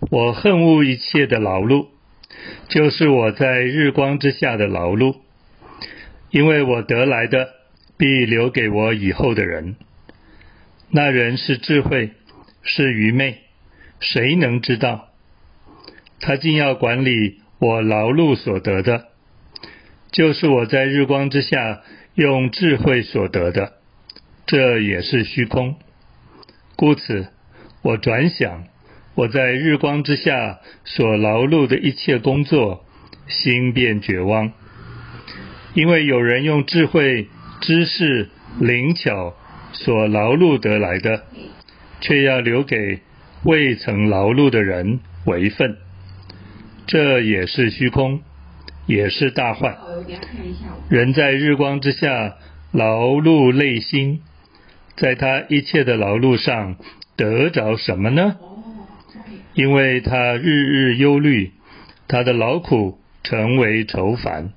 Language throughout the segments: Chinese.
我恨恶一切的劳碌，就是我在日光之下的劳碌，因为我得来的必留给我以后的人。那人是智慧，是愚昧，谁能知道？他竟要管理我劳碌所得的，就是我在日光之下用智慧所得的，这也是虚空。故此，我转想。我在日光之下所劳碌的一切工作，心便绝望，因为有人用智慧、知识、灵巧所劳碌得来的，却要留给未曾劳碌的人为分，这也是虚空，也是大患。人在日光之下劳碌累心，在他一切的劳碌上得着什么呢？因为他日日忧虑，他的劳苦成为愁烦，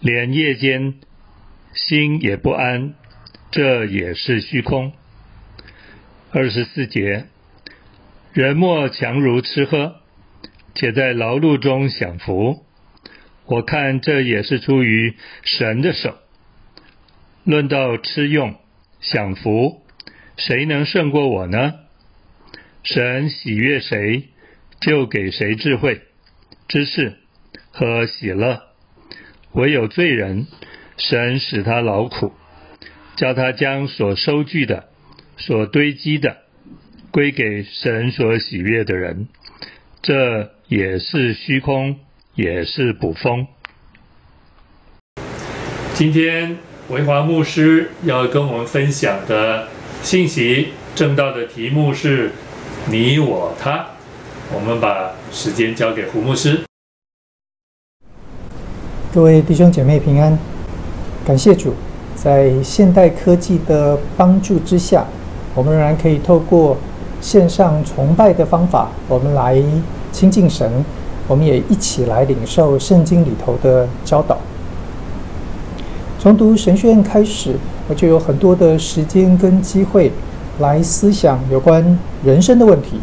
连夜间心也不安，这也是虚空。二十四节，人莫强如吃喝，且在劳碌中享福。我看这也是出于神的手。论到吃用享福，谁能胜过我呢？神喜悦谁，就给谁智慧、知识和喜乐。唯有罪人，神使他劳苦，叫他将所收据的、所堆积的，归给神所喜悦的人。这也是虚空，也是捕风。今天维华牧师要跟我们分享的信息，正道的题目是。你我他，我们把时间交给胡牧师。各位弟兄姐妹平安，感谢主，在现代科技的帮助之下，我们仍然可以透过线上崇拜的方法，我们来亲近神。我们也一起来领受圣经里头的教导。从读神学院开始，我就有很多的时间跟机会。来思想有关人生的问题，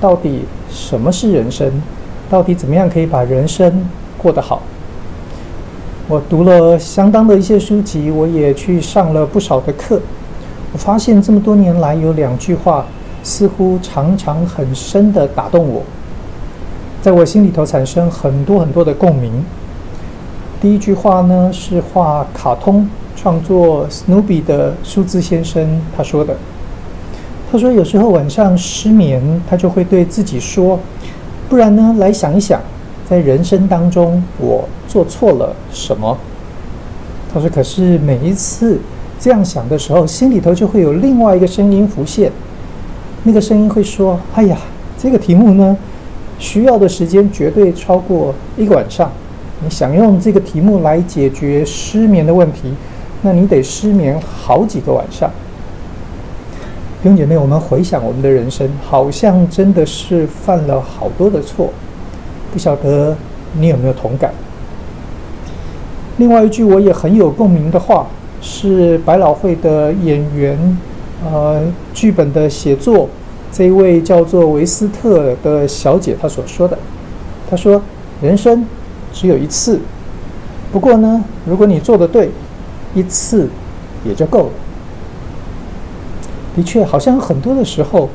到底什么是人生？到底怎么样可以把人生过得好？我读了相当的一些书籍，我也去上了不少的课。我发现这么多年来有两句话，似乎常常很深的打动我，在我心里头产生很多很多的共鸣。第一句话呢，是画卡通创作史努比的舒兹先生他说的。他说：“有时候晚上失眠，他就会对自己说，不然呢，来想一想，在人生当中我做错了什么？”他说：“可是每一次这样想的时候，心里头就会有另外一个声音浮现，那个声音会说：‘哎呀，这个题目呢，需要的时间绝对超过一个晚上。你想用这个题目来解决失眠的问题，那你得失眠好几个晚上。’”兄弟姐妹，我们回想我们的人生，好像真的是犯了好多的错，不晓得你有没有同感？另外一句我也很有共鸣的话，是百老汇的演员，呃，剧本的写作这一位叫做维斯特的小姐她所说的，她说：“人生只有一次，不过呢，如果你做的对，一次也就够了。”的确，好像很多的时候，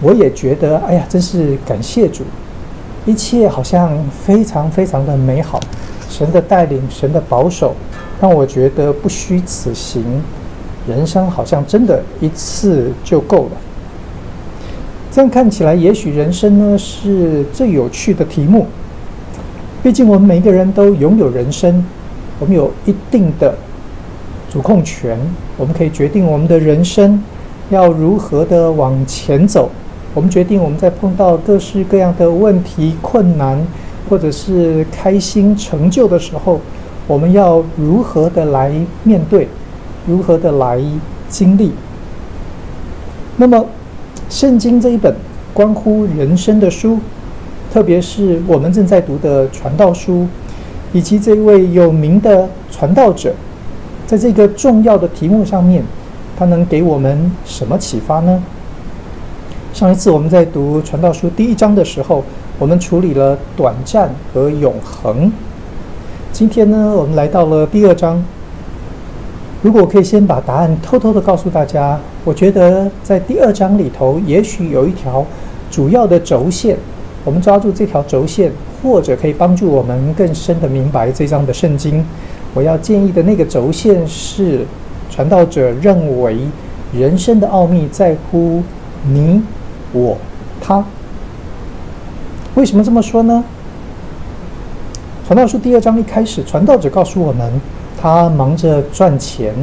我也觉得，哎呀，真是感谢主，一切好像非常非常的美好，神的带领，神的保守，让我觉得不虚此行，人生好像真的一次就够了。这样看起来，也许人生呢是最有趣的题目。毕竟我们每个人都拥有人生，我们有一定的主控权，我们可以决定我们的人生。要如何的往前走？我们决定，我们在碰到各式各样的问题、困难，或者是开心、成就的时候，我们要如何的来面对？如何的来经历？那么，圣经这一本关乎人生的书，特别是我们正在读的传道书，以及这位有名的传道者，在这个重要的题目上面。它能给我们什么启发呢？上一次我们在读《传道书》第一章的时候，我们处理了短暂和永恒。今天呢，我们来到了第二章。如果我可以先把答案偷偷的告诉大家，我觉得在第二章里头，也许有一条主要的轴线，我们抓住这条轴线，或者可以帮助我们更深的明白这章的圣经。我要建议的那个轴线是，传道者认为人生的奥秘在乎你、我、他。为什么这么说呢？传道书第二章一开始，传道者告诉我们。他忙着赚钱，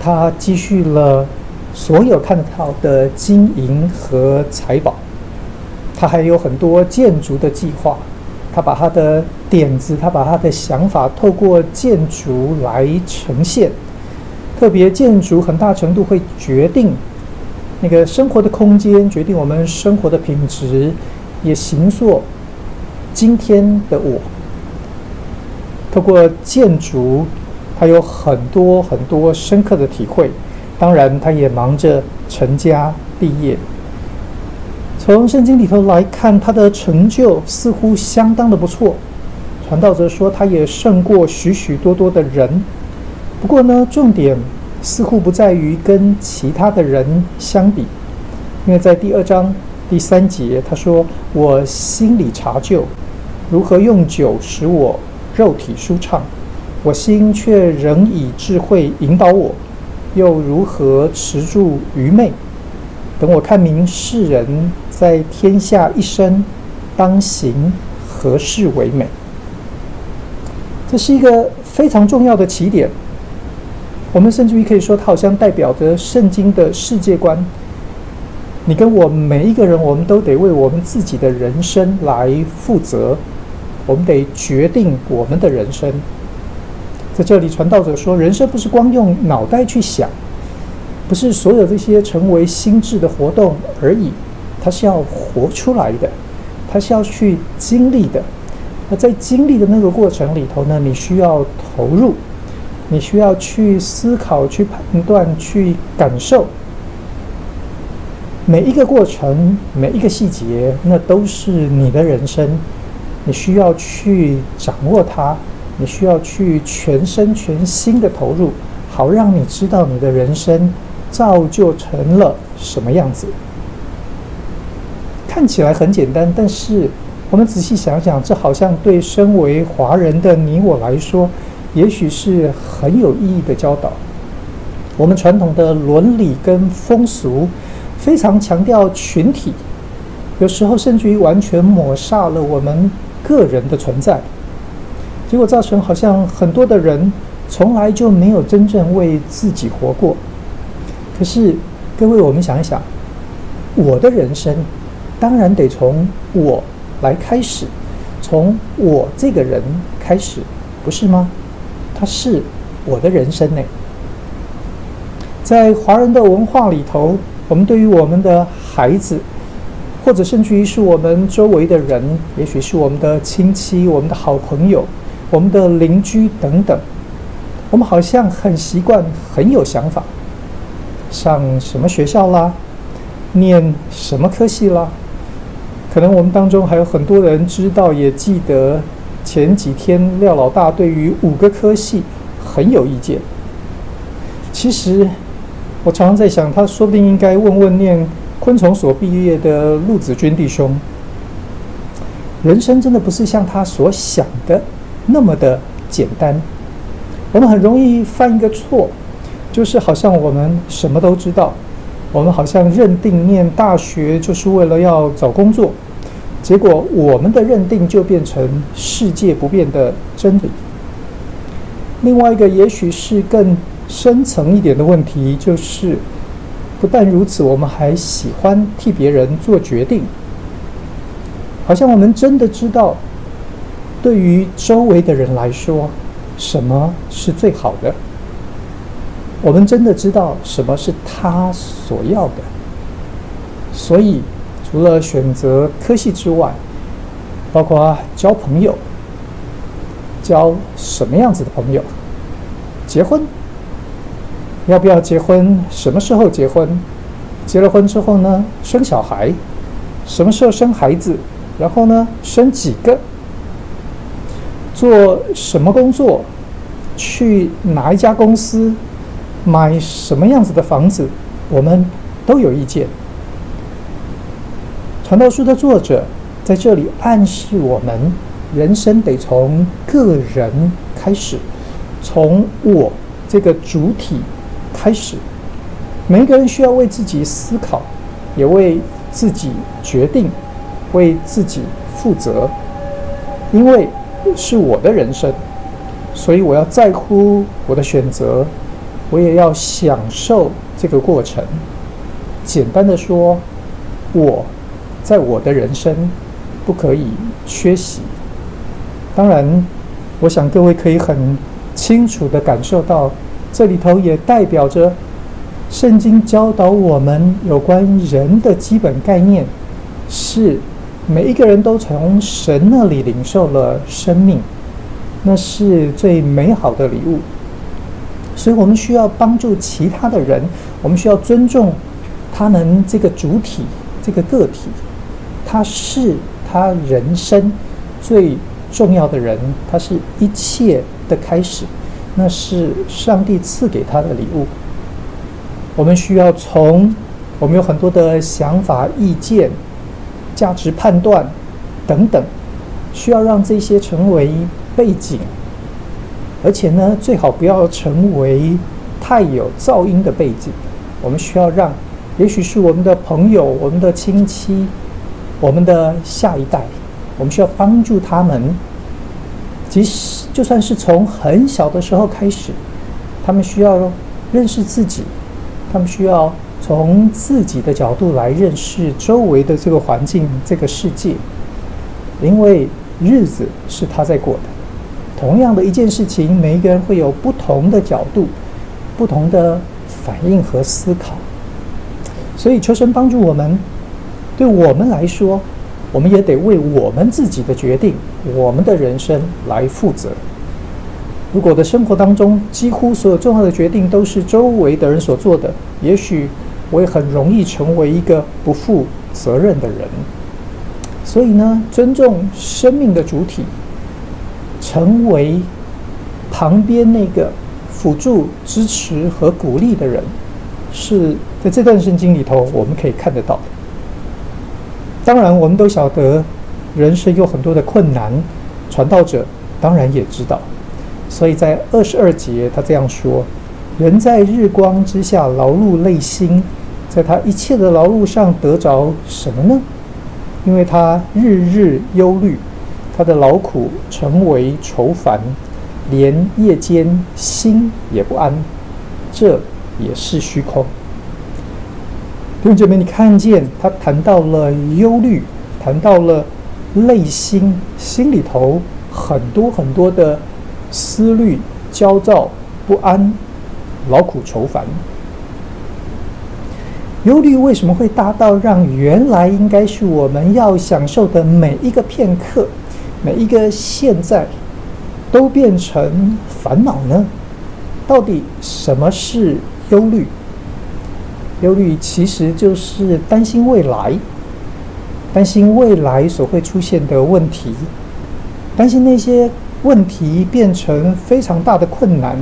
他积蓄了所有看得到的金银和财宝，他还有很多建筑的计划，他把他的点子，他把他的想法透过建筑来呈现。特别建筑很大程度会决定那个生活的空间，决定我们生活的品质，也形塑今天的我。透过建筑，他有很多很多深刻的体会。当然，他也忙着成家立业。从圣经里头来看，他的成就似乎相当的不错。传道者说，他也胜过许许多多的人。不过呢，重点似乎不在于跟其他的人相比，因为在第二章第三节，他说：“我心里查究，如何用酒使我。”肉体舒畅，我心却仍以智慧引导我，又如何持住愚昧？等我看明世人在天下一生当行何事为美？这是一个非常重要的起点。我们甚至于可以说，它好像代表着圣经的世界观。你跟我每一个人，我们都得为我们自己的人生来负责。我们得决定我们的人生。在这里，传道者说，人生不是光用脑袋去想，不是所有这些成为心智的活动而已，它是要活出来的，它是要去经历的。那在经历的那个过程里头呢，你需要投入，你需要去思考、去判断、去感受。每一个过程，每一个细节，那都是你的人生。你需要去掌握它，你需要去全身全心的投入，好让你知道你的人生造就成了什么样子。看起来很简单，但是我们仔细想想，这好像对身为华人的你我来说，也许是很有意义的教导。我们传统的伦理跟风俗非常强调群体，有时候甚至于完全抹杀了我们。个人的存在，结果造成好像很多的人从来就没有真正为自己活过。可是，各位，我们想一想，我的人生当然得从我来开始，从我这个人开始，不是吗？他是我的人生呢。在华人的文化里头，我们对于我们的孩子。或者甚至于是我们周围的人，也许是我们的亲戚、我们的好朋友、我们的邻居等等，我们好像很习惯、很有想法，上什么学校啦，念什么科系啦，可能我们当中还有很多人知道，也记得前几天廖老大对于五个科系很有意见。其实我常常在想，他说不定应该问问念。昆虫所毕业的陆子君弟兄，人生真的不是像他所想的那么的简单。我们很容易犯一个错，就是好像我们什么都知道，我们好像认定念大学就是为了要找工作，结果我们的认定就变成世界不变的真理。另外一个，也许是更深层一点的问题，就是。不但如此，我们还喜欢替别人做决定，好像我们真的知道，对于周围的人来说，什么是最好的。我们真的知道什么是他所要的。所以，除了选择科系之外，包括交朋友，交什么样子的朋友，结婚。要不要结婚？什么时候结婚？结了婚之后呢，生小孩，什么时候生孩子，然后呢，生几个，做什么工作，去哪一家公司，买什么样子的房子，我们都有意见。传道书的作者在这里暗示我们，人生得从个人开始，从我这个主体开始。每一个人需要为自己思考，也为自己决定，为自己负责。因为是我的人生，所以我要在乎我的选择，我也要享受这个过程。简单的说，我。在我的人生，不可以缺席。当然，我想各位可以很清楚地感受到，这里头也代表着圣经教导我们有关人的基本概念，是每一个人都从神那里领受了生命，那是最美好的礼物。所以我们需要帮助其他的人，我们需要尊重他们这个主体，这个个体。他是他人生最重要的人，他是一切的开始，那是上帝赐给他的礼物。我们需要从我们有很多的想法、意见、价值判断等等，需要让这些成为背景，而且呢，最好不要成为太有噪音的背景。我们需要让，也许是我们的朋友、我们的亲戚。我们的下一代，我们需要帮助他们，即使就算是从很小的时候开始，他们需要认识自己，他们需要从自己的角度来认识周围的这个环境、这个世界，因为日子是他在过的。同样的一件事情，每一个人会有不同的角度、不同的反应和思考，所以求神帮助我们。对我们来说，我们也得为我们自己的决定、我们的人生来负责。如果的生活当中几乎所有重要的决定都是周围的人所做的，也许我也很容易成为一个不负责任的人。所以呢，尊重生命的主体，成为旁边那个辅助、支持和鼓励的人，是在这段圣经里头我们可以看得到的。当然，我们都晓得人生有很多的困难，传道者当然也知道，所以在二十二节他这样说：“人在日光之下劳碌累心，在他一切的劳碌上得着什么呢？因为他日日忧虑，他的劳苦成为愁烦，连夜间心也不安，这也是虚空。”同学们，你看见他谈到了忧虑，谈到了内心，心里头很多很多的思虑、焦躁、不安、劳苦愁烦。忧虑为什么会大到让原来应该是我们要享受的每一个片刻、每一个现在，都变成烦恼呢？到底什么是忧虑？忧虑其实就是担心未来，担心未来所会出现的问题，担心那些问题变成非常大的困难，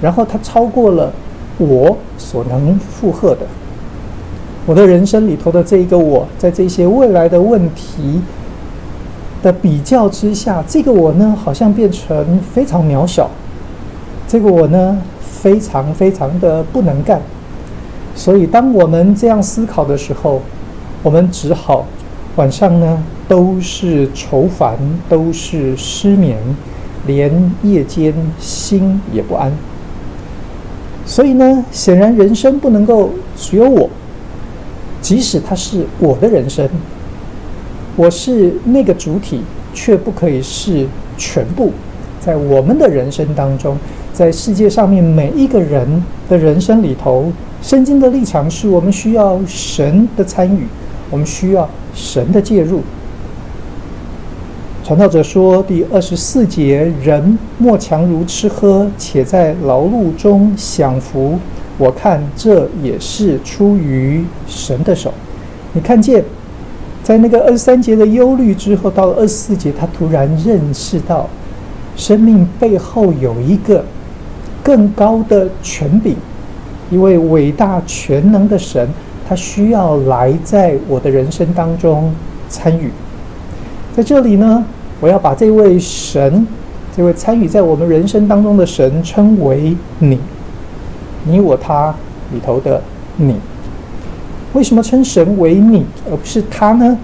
然后它超过了我所能负荷的。我的人生里头的这一个我，在这些未来的问题的比较之下，这个我呢，好像变成非常渺小，这个我呢，非常非常的不能干。所以，当我们这样思考的时候，我们只好晚上呢都是愁烦，都是失眠，连夜间心也不安。所以呢，显然人生不能够只有我，即使它是我的人生，我是那个主体，却不可以是全部。在我们的人生当中，在世界上面每一个人的人生里头。圣经的立场是我们需要神的参与，我们需要神的介入。传道者说，第二十四节：人莫强如吃喝，且在劳碌中享福，我看这也是出于神的手。你看见，在那个二十三节的忧虑之后，到了二十四节，他突然认识到，生命背后有一个更高的权柄，一位伟大全能的神，他需要来在我的人生当中参与。在这里呢，我要把这位神，这位参与在我们人生当中的神称为你，你我他里头的你。为什么称神为你，而不是他呢？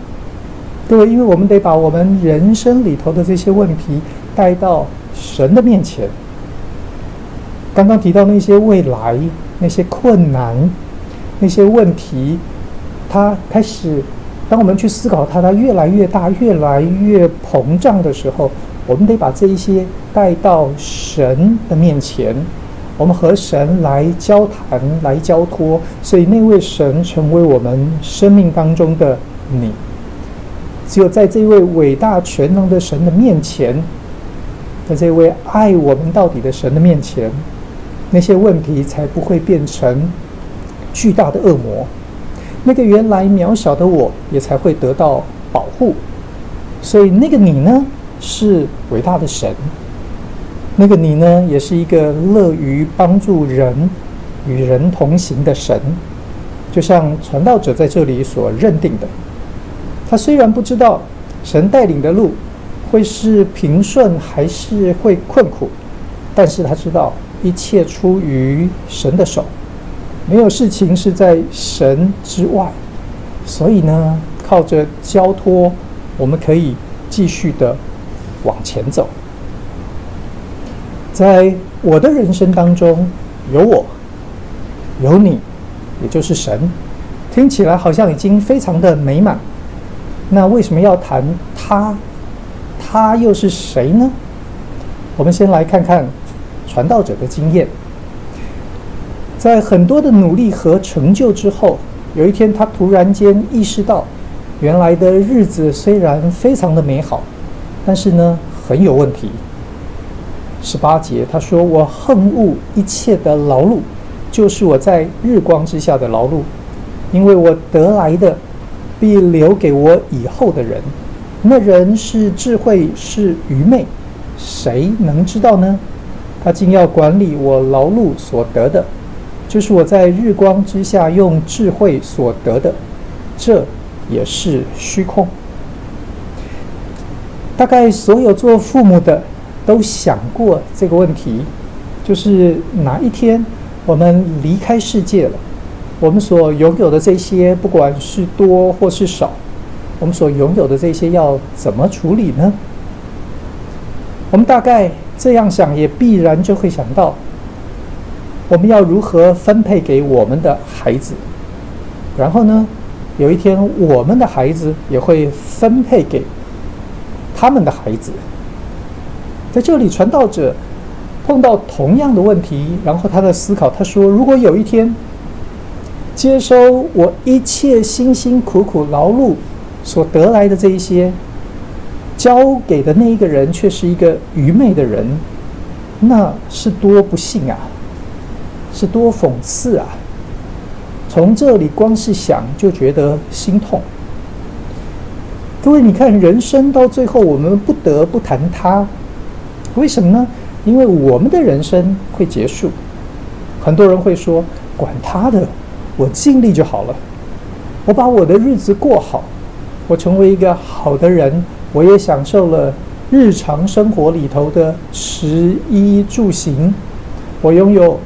对，因为我们得把我们人生里头的这些问题带到神的面前。刚刚提到那些未来、那些困难、那些问题，他开始。当我们去思考它，它越来越大、越来越膨胀的时候，我们得把这一些带到神的面前，我们和神来交谈、来交托，所以那位神成为我们生命当中的你。只有在这位伟大全能的神的面前，在这位爱我们到底的神的面前，那些问题才不会变成巨大的恶魔。那个原来渺小的我也才会得到保护，所以那个你呢，是伟大的神。那个你呢，也是一个乐于帮助人、与人同行的神。就像传道者在这里所认定的，他虽然不知道神带领的路会是平顺还是会困苦，但是他知道一切出于神的手。没有事情是在神之外，所以呢，靠着交托，我们可以继续的往前走。在我的人生当中，有我，有你，也就是神，听起来好像已经非常的美满。那为什么要谈他？他又是谁呢？我们先来看看传道者的经验。在很多的努力和成就之后，有一天他突然间意识到，原来的日子虽然非常的美好，但是呢，很有问题。十八节他说：“我恨恶一切的劳碌，就是我在日光之下的劳碌，因为我得来的必留给我以后的人。那人是智慧是愚昧，谁能知道呢？他竟要管理我劳碌所得的。”就是我在日光之下用智慧所得的，这也是虚空。大概所有做父母的都想过这个问题，就是哪一天我们离开世界了，我们所拥有的这些，不管是多或是少，我们所拥有的这些要怎么处理呢？我们大概这样想，也必然就会想到。我们要如何分配给我们的孩子？然后呢，有一天我们的孩子也会分配给他们的孩子。在这里，传道者碰到同样的问题，然后他的思考，他说：“如果有一天接收我一切辛辛苦苦劳碌所得来的这一些，交给的那一个人却是一个愚昧的人，那是多不幸啊！”是多讽刺啊！从这里光是想就觉得心痛。各位，你看，人生到最后，我们不得不谈他，为什么呢？因为我们的人生会结束。很多人会说：“管他的，我尽力就好了。我把我的日子过好，我成为一个好的人，我也享受了日常生活里头的食衣住行，我拥有。”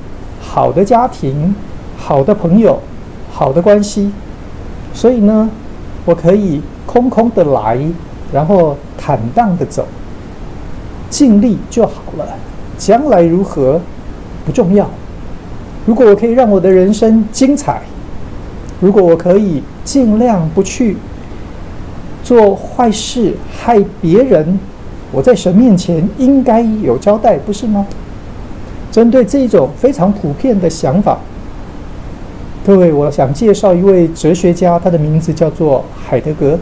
好的家庭，好的朋友，好的关系，所以呢，我可以空空的来，然后坦荡的走，尽力就好了。将来如何不重要。如果我可以让我的人生精彩，如果我可以尽量不去做坏事害别人，我在神面前应该有交代，不是吗？针对这种非常普遍的想法，各位，我想介绍一位哲学家，他的名字叫做海德格。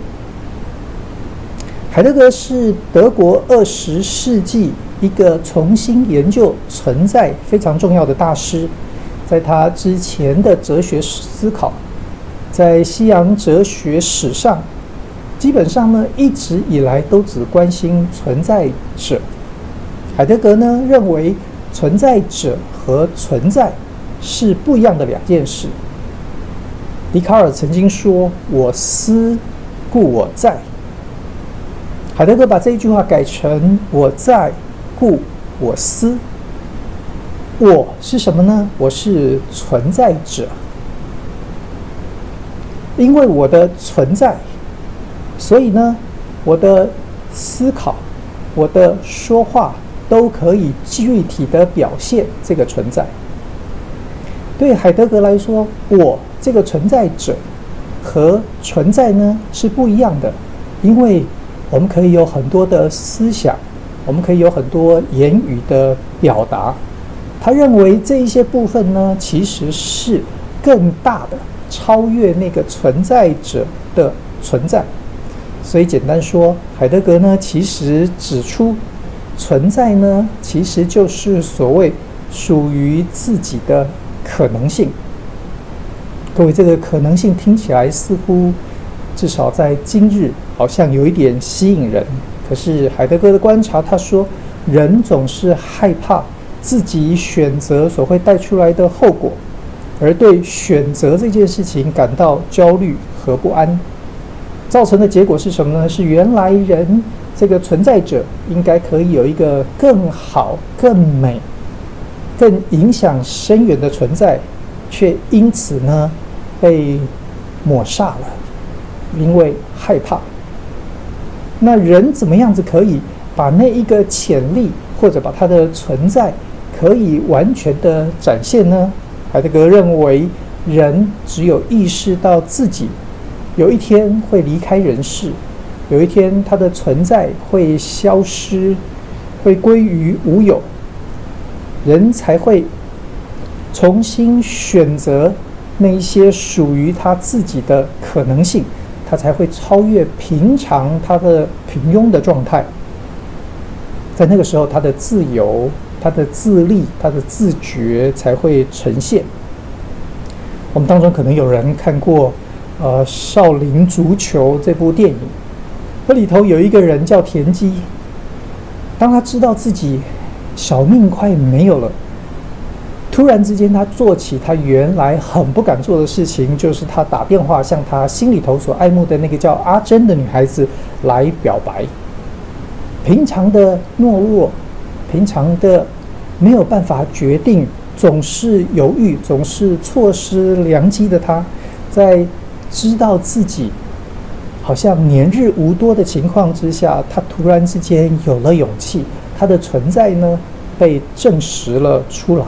海德格是德国二十世纪一个重新研究存在非常重要的大师，在他之前的哲学思考，在西洋哲学史上，基本上呢，一直以来都只关心存在者。海德格呢，认为存在者和存在是不一样的两件事。笛卡尔曾经说：“我思，故我在。”海德格把这一句话改成：“我在，故我思。”我是什么呢？我是存在者。因为我的存在，所以呢，我的思考、我的说话都可以具体的表现这个存在。对海德格来说，我这个存在者和存在呢是不一样的，因为我们可以有很多的思想，我们可以有很多言语的表达。他认为这一些部分呢，其实是更大的，超越那个存在者的存在。所以简单说，海德格呢，其实指出，存在呢，其实就是所谓属于自己的。可能性，各位，这个可能性听起来似乎至少在今日好像有一点吸引人。可是海德格的观察，他说，人总是害怕自己选择所会带出来的后果，而对选择这件事情感到焦虑和不安。造成的结果是什么呢？是原来人这个存在者应该可以有一个更好、更美。更影响深远的存在，却因此呢被抹煞了，因为害怕。那人怎么样子可以把那一个潜力，或者把它的存在，可以完全的展现呢？海德格认为，人只有意识到自己有一天会离开人世，有一天他的存在会消失，会归于无有。人才会重新选择那一些属于他自己的可能性，他才会超越平常他的平庸的状态。在那个时候，他的自由、他的自立、他的自觉才会呈现。我们当中可能有人看过呃《少林足球》这部电影，这里头有一个人叫田鸡，当他知道自己。小命快没有了，突然之间，他做起他原来很不敢做的事情，就是他打电话向他心里头所爱慕的那个叫阿珍的女孩子来表白。平常的懦弱，平常的没有办法决定，总是犹豫，总是错失良机的他，在知道自己好像年日无多的情况之下，他突然之间有了勇气。他的存在呢，被证实了出来。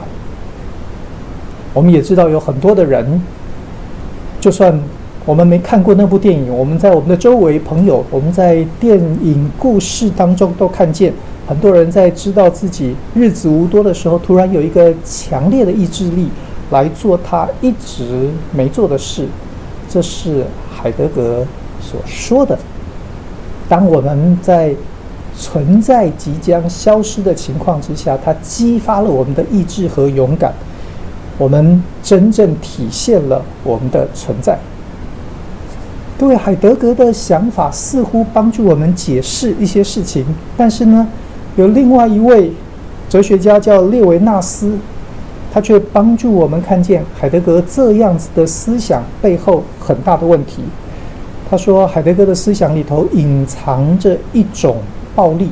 我们也知道有很多的人，就算我们没看过那部电影，我们在我们的周围朋友，我们在电影故事当中都看见很多人在知道自己日子无多的时候，突然有一个强烈的意志力来做他一直没做的事。这是海德格所说的。当我们在存在即将消失的情况之下，它激发了我们的意志和勇敢，我们真正体现了我们的存在。各位，海德格的想法似乎帮助我们解释一些事情，但是呢，有另外一位哲学家叫列维纳斯，他却帮助我们看见海德格这样子的思想背后很大的问题。他说，海德格的思想里头隐藏着一种。暴力，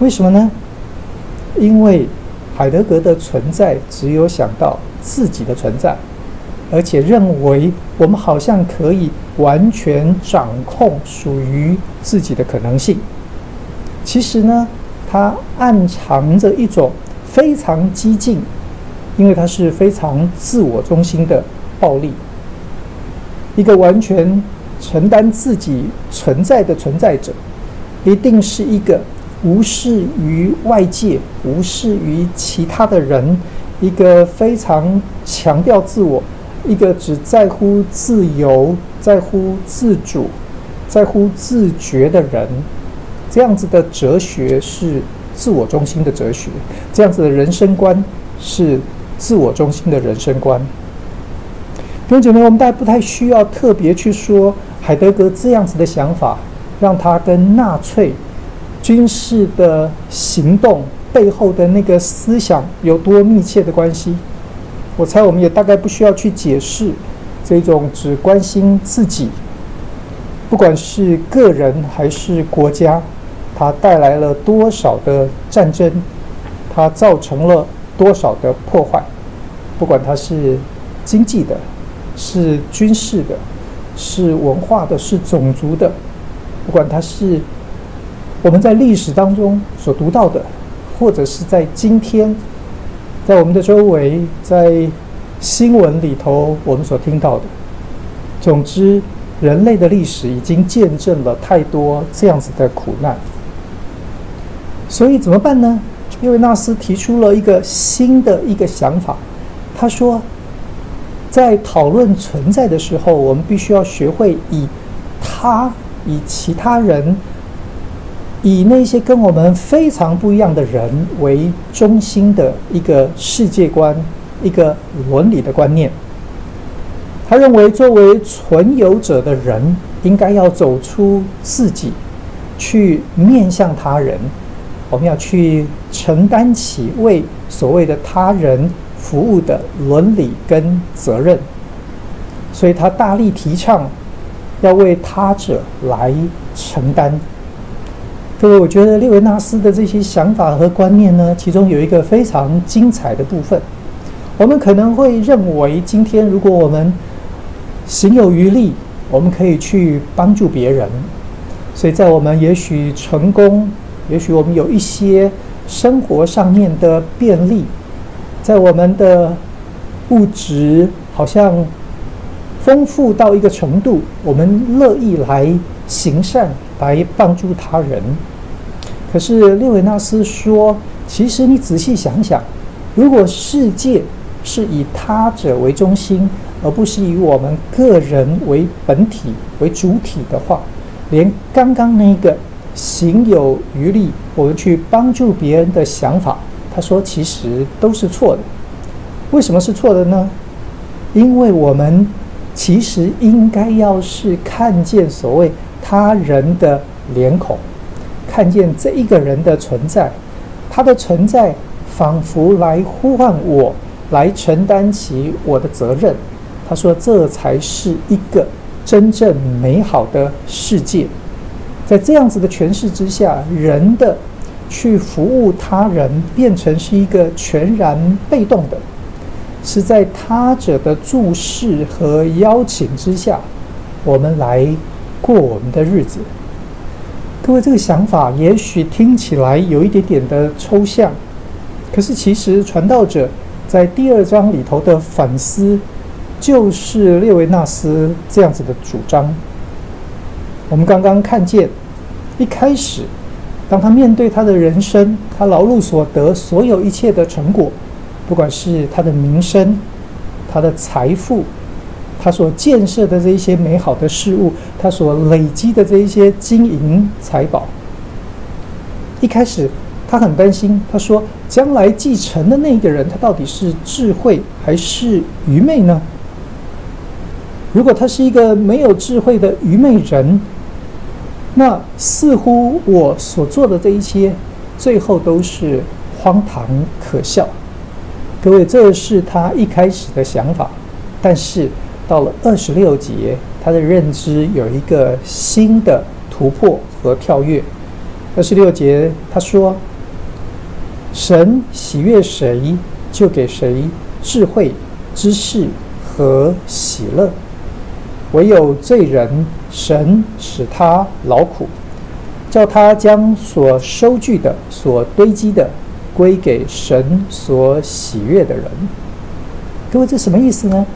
为什么呢？因为海德格的存在只有想到自己的存在，而且认为我们好像可以完全掌控属于自己的可能性。其实呢，他暗藏着一种非常激进，因为他是非常自我中心的暴力，一个完全承担自己存在的存在者。一定是一个无视于外界、无视于其他的人，一个非常强调自我、一个只在乎自由、在乎自主、在乎自觉的人。这样子的哲学是自我中心的哲学，这样子的人生观是自我中心的人生观。弟兄姐妹，我们大家不太需要特别去说海德格这样子的想法，让他跟纳粹军事的行动背后的那个思想有多密切的关系。我猜我们也大概不需要去解释这种只关心自己，不管是个人还是国家，它带来了多少的战争，它造成了多少的破坏，不管它是经济的。是军事的，是文化的，是种族的，不管它是我们在历史当中所读到的，或者是在今天，在我们的周围，在新闻里头我们所听到的。总之，人类的历史已经见证了太多这样子的苦难。所以怎么办呢？因为纳斯提出了一个新的一个想法，他说。在讨论存在的时候，我们必须要学会以他、以其他人、以那些跟我们非常不一样的人为中心的一个世界观、一个伦理的观念。他认为，作为存有者的人，应该要走出自己，去面向他人。我们要去承担起为所谓的他人。服务的伦理跟责任，所以他大力提倡要为他者来承担。各位，我觉得列维纳斯的这些想法和观念呢，其中有一个非常精彩的部分。我们可能会认为，今天如果我们行有余力，我们可以去帮助别人。所以在我们也许成功，也许我们有一些生活上面的便利。在我们的物质好像丰富到一个程度，我们乐意来行善，来帮助他人。可是列维纳斯说，其实你仔细想想，如果世界是以他者为中心，而不是以我们个人为本体为主体的话，连刚刚那个行有余力，我们去帮助别人的想法。他说：“其实都是错的。为什么是错的呢？因为我们其实应该要是看见所谓他人的脸孔，看见这一个人的存在，他的存在仿佛来呼唤我，来承担起我的责任。”他说：“这才是一个真正美好的世界。在这样子的诠释之下，人的。”去服务他人，变成是一个全然被动的，是在他者的注视和邀请之下，我们来过我们的日子。各位，这个想法也许听起来有一点点的抽象，可是其实传道者在第二章里头的反思，就是列维纳斯这样子的主张。我们刚刚看见一开始。当他面对他的人生，他劳碌所得所有一切的成果，不管是他的名声、他的财富、他所建设的这一些美好的事物，他所累积的这一些金银财宝，一开始他很担心，他说：“将来继承的那个人，他到底是智慧还是愚昧呢？如果他是一个没有智慧的愚昧人。”那似乎我所做的这一切，最后都是荒唐可笑。各位，这是他一开始的想法，但是到了二十六节，他的认知有一个新的突破和跳跃。二十六节他说：“神喜悦谁，就给谁智慧、知识和喜乐。”唯有罪人，神使他劳苦，叫他将所收据的、所堆积的，归给神所喜悦的人。各位，这什么意思呢？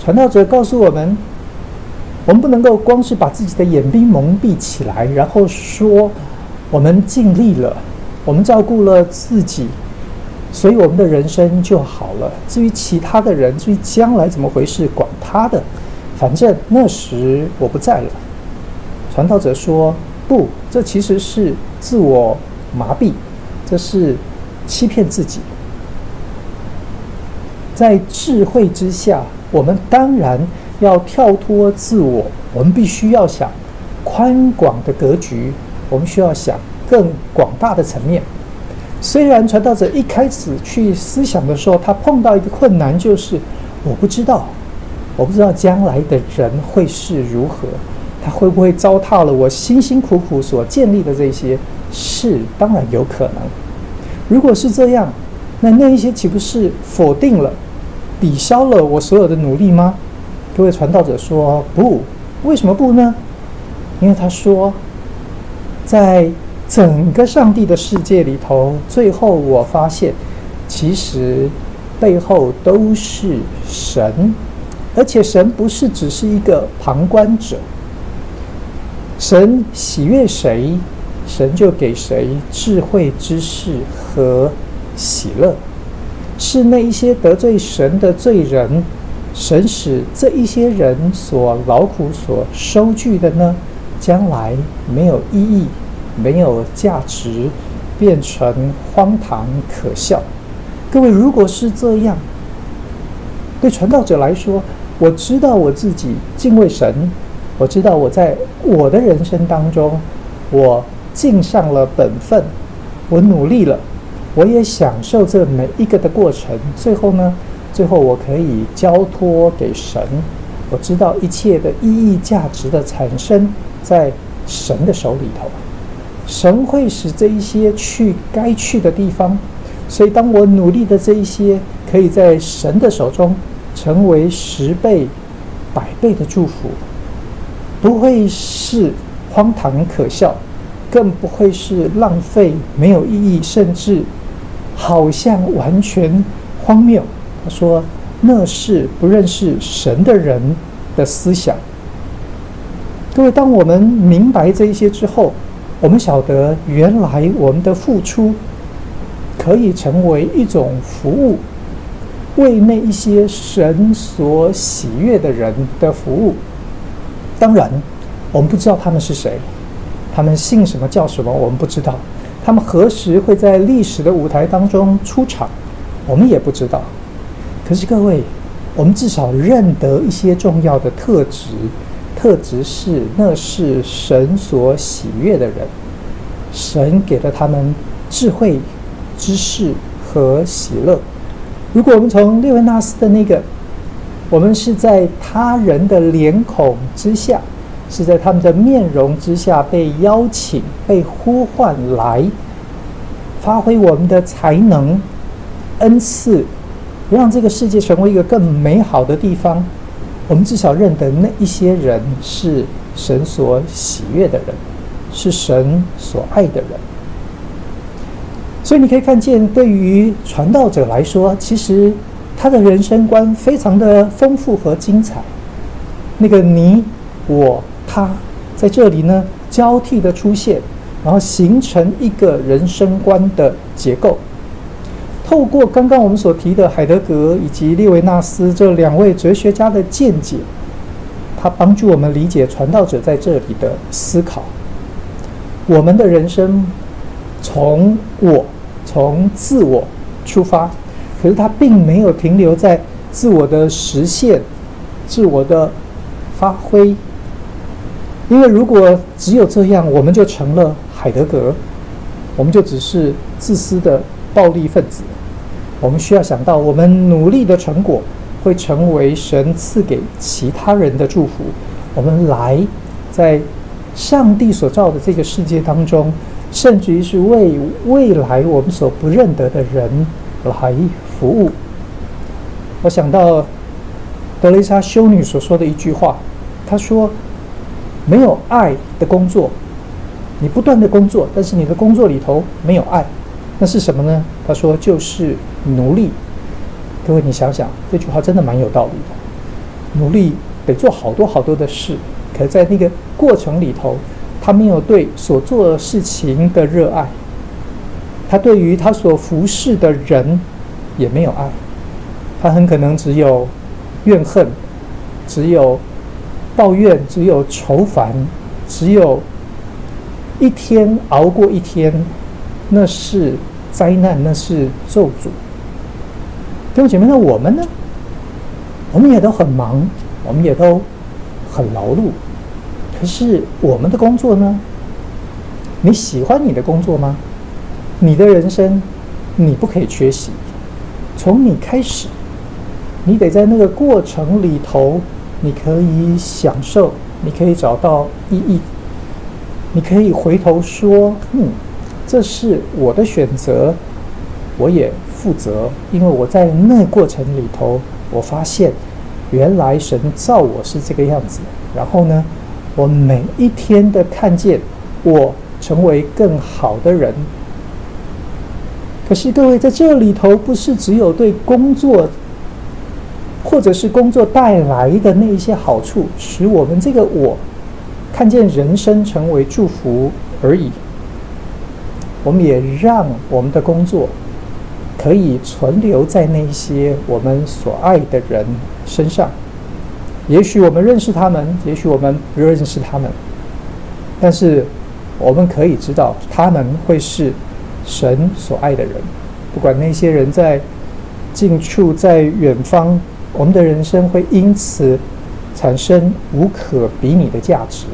传道者告诉我们，我们不能够光是把自己的眼睛蒙蔽起来，然后说我们尽力了，我们照顾了自己，所以我们的人生就好了。至于其他的人，至于将来怎么回事，管他的。反正那时我不在了。传道者说：“不，这其实是自我麻痹，这是欺骗自己。”在智慧之下，我们当然要跳脱自我，我们必须要想宽广的格局，我们需要想更广大的层面。虽然传道者一开始去思想的时候，他碰到一个困难，就是我不知道，我不知道将来的人会是如何，他会不会糟蹋了我辛辛苦苦所建立的这些？是，当然有可能。如果是这样，那那一些岂不是否定了、抵消了我所有的努力吗？各位传道者说不，为什么不呢？因为他说，在。整个上帝的世界里头，最后我发现，其实背后都是神，而且神不是只是一个旁观者。神喜悦谁，神就给谁智慧、知识和喜乐。是那一些得罪神的罪人，神使这一些人所劳苦所收据的呢，将来没有意义。没有价值，变成荒唐可笑。各位，如果是这样，对传道者来说，我知道我自己敬畏神，我知道我在我的人生当中，我尽上了本分，我努力了，我也享受这每一个的过程。最后呢，最后我可以交托给神，我知道一切的意义、价值的产生在神的手里头。神会使这一些去该去的地方，所以当我努力的这一些，可以在神的手中成为十倍、百倍的祝福，不会是荒唐可笑，更不会是浪费、没有意义，甚至好像完全荒谬。他说：“那是不认识神的人的思想。”各位，当我们明白这一些之后，我们晓得，原来我们的付出可以成为一种服务，为那一些神所喜悦的人的服务。当然，我们不知道他们是谁，他们姓什么叫什么，我们不知道。他们何时会在历史的舞台当中出场，我们也不知道。可是各位，我们至少认得一些重要的特质。特质是，那是神所喜悦的人，神给了他们智慧、知识和喜乐。如果我们从列维纳斯的那个，我们是在他人的脸孔之下，是在他们的面容之下被邀请、被呼唤来发挥我们的才能、恩赐，让这个世界成为一个更美好的地方。我们至少认得那一些人是神所喜悦的人，是神所爱的人。所以你可以看见，对于传道者来说，其实他的人生观非常的丰富和精彩。那个你、我、他在这里呢，交替的出现，然后形成一个人生观的结构。透过刚刚我们所提的海德格以及列维纳斯这两位哲学家的见解，他帮助我们理解传道者在这里的思考。我们的人生从我、从自我出发，可是他并没有停留在自我的实现、自我的发挥。因为如果只有这样，我们就成了海德格，我们就只是自私的暴力分子。我们需要想到，我们努力的成果会成为神赐给其他人的祝福。我们来在上帝所造的这个世界当中，甚至于是为未来我们所不认得的人来服务。我想到德蕾莎修女所说的一句话，她说：“没有爱的工作，你不断的工作，但是你的工作里头没有爱。”那是什么呢？她说就是奴隶。各位，你想想，这句话真的蛮有道理的。努力得做好多好多的事，可在那个过程里头，他没有对所做的事情的热爱，他对于他所服侍的人也没有爱，他很可能只有怨恨，只有抱怨，只有愁烦，只有一天熬过一天。那是灾难，那是咒诅。弟兄姐妹，那我们呢？我们也都很忙，我们也都很劳碌。可是我们的工作呢？你喜欢你的工作吗？你的人生，你不可以缺席。从你开始，你得在那个过程里头，你可以享受，你可以找到意义，你可以回头说：“嗯，这是我的选择，我也负责，因为我在那过程里头，我发现原来神造我是这个样子。然后呢，我每一天的看见我。”成为更好的人。可是各位在这里头，不是只有对工作，或者是工作带来的那一些好处，使我们这个我看见人生成为祝福而已。我们也让我们的工作可以存留在那些我们所爱的人身上。也许我们认识他们，也许我们不认识他们，但是。我们可以知道，他们会是神所爱的人，不管那些人在近处、在远方，我们的人生会因此产生无可比拟的价值。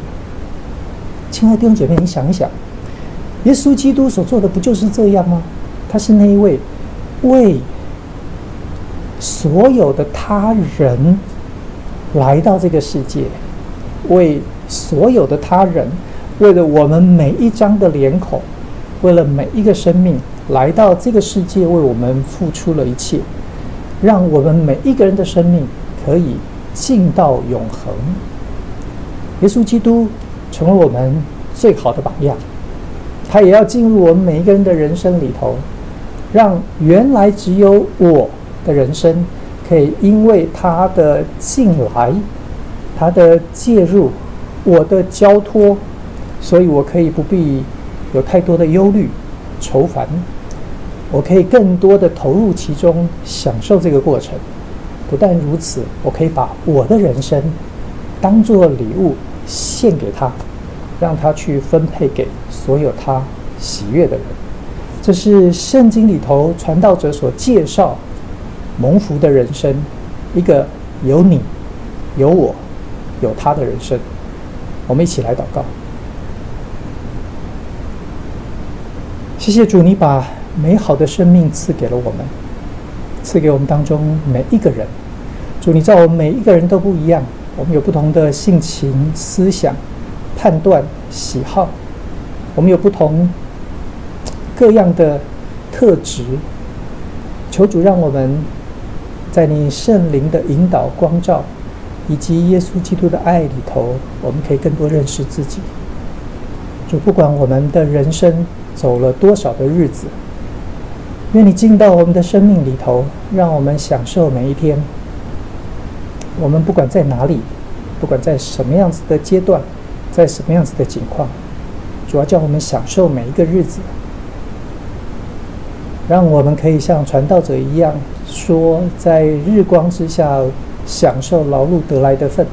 亲爱的弟兄姐妹，你想一想，耶稣基督所做的不就是这样吗？他是那一位为所有的他人来到这个世界，为所有的他人。为了我们每一张的脸孔，为了每一个生命来到这个世界，为我们付出了一切，让我们每一个人的生命可以进到永恒。耶稣基督成为我们最好的榜样，他也要进入我们每一个人的人生里头，让原来只有我的人生，因为他的进来，他的介入，我的交托。所以我可以不必有太多的忧虑、愁烦，我可以更多的投入其中，享受这个过程。不但如此，我可以把我的人生当作礼物献给他，让他去分配给所有他喜悦的人。这是圣经里头传道者所介绍蒙福的人生，一个有你、有我、有他的人生。我们一起来祷告。谢谢主，你把美好的生命赐给了我们，赐给我们当中每一个人。主，你知道我们每一个人都不一样，我们有不同的性情、思想、判断、喜好，我们有不同各样的特质。求主让我们在你圣灵的引导、光照，以及耶稣基督的爱里头，我们可以更多认识自己。主，不管我们的人生。走了多少的日子？愿你进到我们的生命里头，让我们享受每一天。我们不管在哪里，不管在什么样子的阶段，在什么样子的情况，主要叫我们享受每一个日子，让我们可以像传道者一样说，在日光之下享受劳碌得来的份，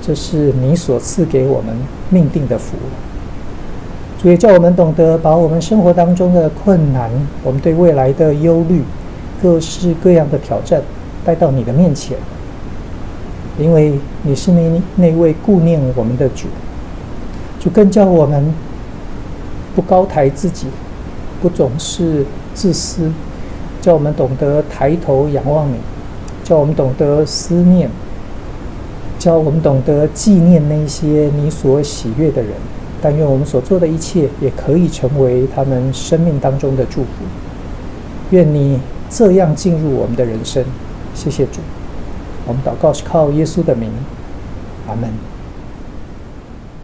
这是你所赐给我们命定的福。主也叫我们懂得把我们生活当中的困难，我们对未来的忧虑，各式各样的挑战，带到你的面前，因为你是那那位顾念我们的主。主更叫我们不高抬自己，不总是自私，叫我们懂得抬头仰望你，叫我们懂得思念，叫我们懂得纪念那些你所喜悦的人。但愿我们所做的一切也可以成为他们生命当中的祝福。愿你这样进入我们的人生。谢谢主，我们祷告是靠耶稣的名，阿门。